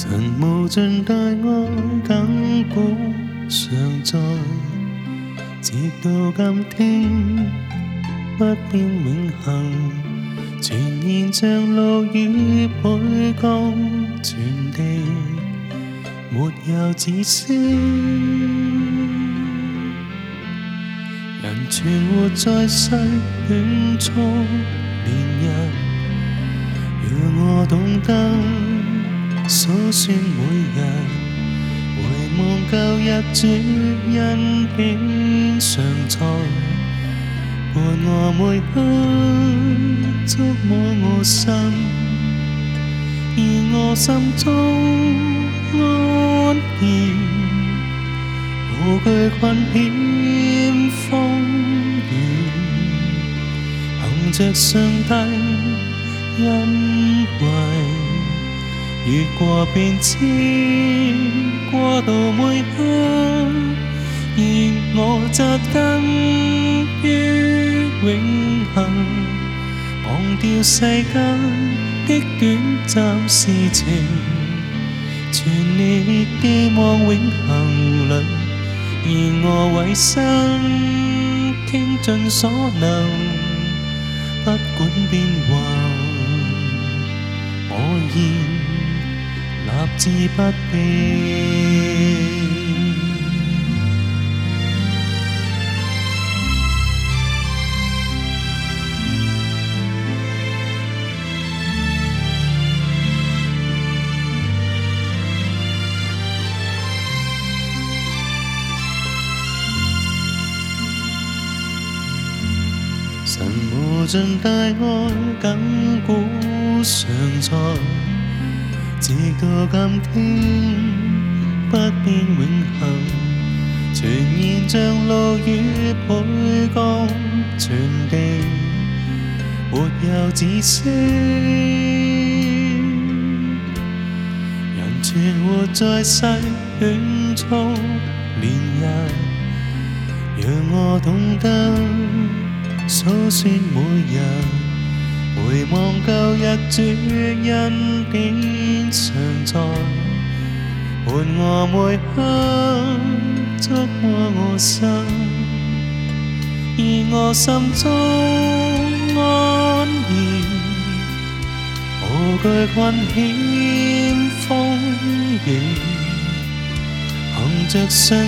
神无尽大爱，亘古常在，直到今天不变永恒。全然像露雨倍降全地，没有自私。人存活在细犬中，年日，让我懂得。所算每日，回望旧日主恩典常在，伴我每刻，触摸我心，而我心中安然，无惧险风雨，凭着上帝恩惠。越过变迁，过到每刻，而我扎根于永恒，忘掉世间的短暂事情，全力寄望永恒里，以我为生，倾尽所能，不管变幻，我愿。立志不变。神无尽大爱，紧箍常在。直到今天，不变永恒，全然像落雨，每角场地没有止息。人存活在细恋中，连日让我懂得，初识每日。回望舊日主恩典常在，伴我每刻觸摸我心，而我心中安然，無懼困險風雨，行着上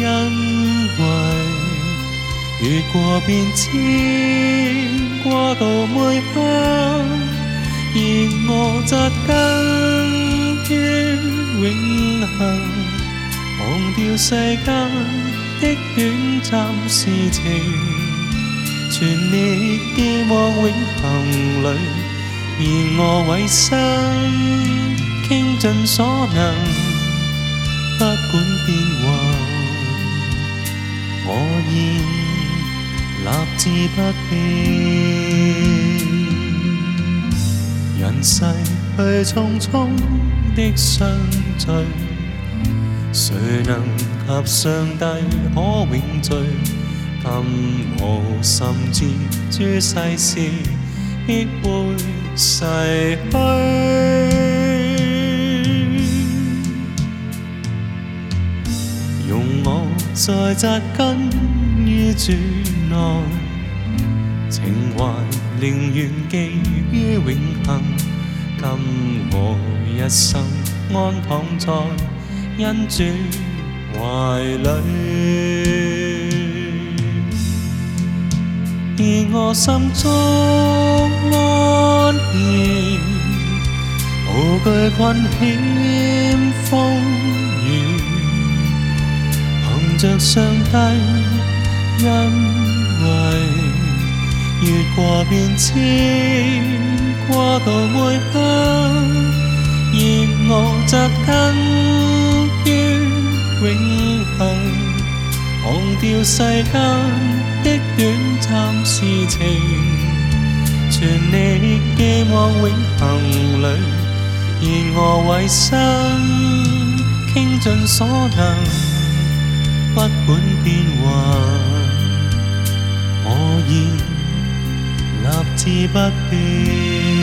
帝恩惠。越過變遷，過渡每刻，而我扎根於永恆，忘掉世間的短暫事情，全力寄望永恆裏，而我委身傾盡所能，不管變幻，我現。立志不变，人世去匆匆的相聚，谁能及上帝可永聚？今我甚至诸世事亦会逝去。在扎根於主內，情懷寧願寄於永恆。今我一生安躺在恩主懷裏。而我心中安歇，無懼困險。着上帝恩惠，越過變遷，過度會不厭惡扎根於永恆，忘掉世間的短暫事情，全力寄望永恆裏，以我為生，傾盡所能。不管变幻，我愿立志不变。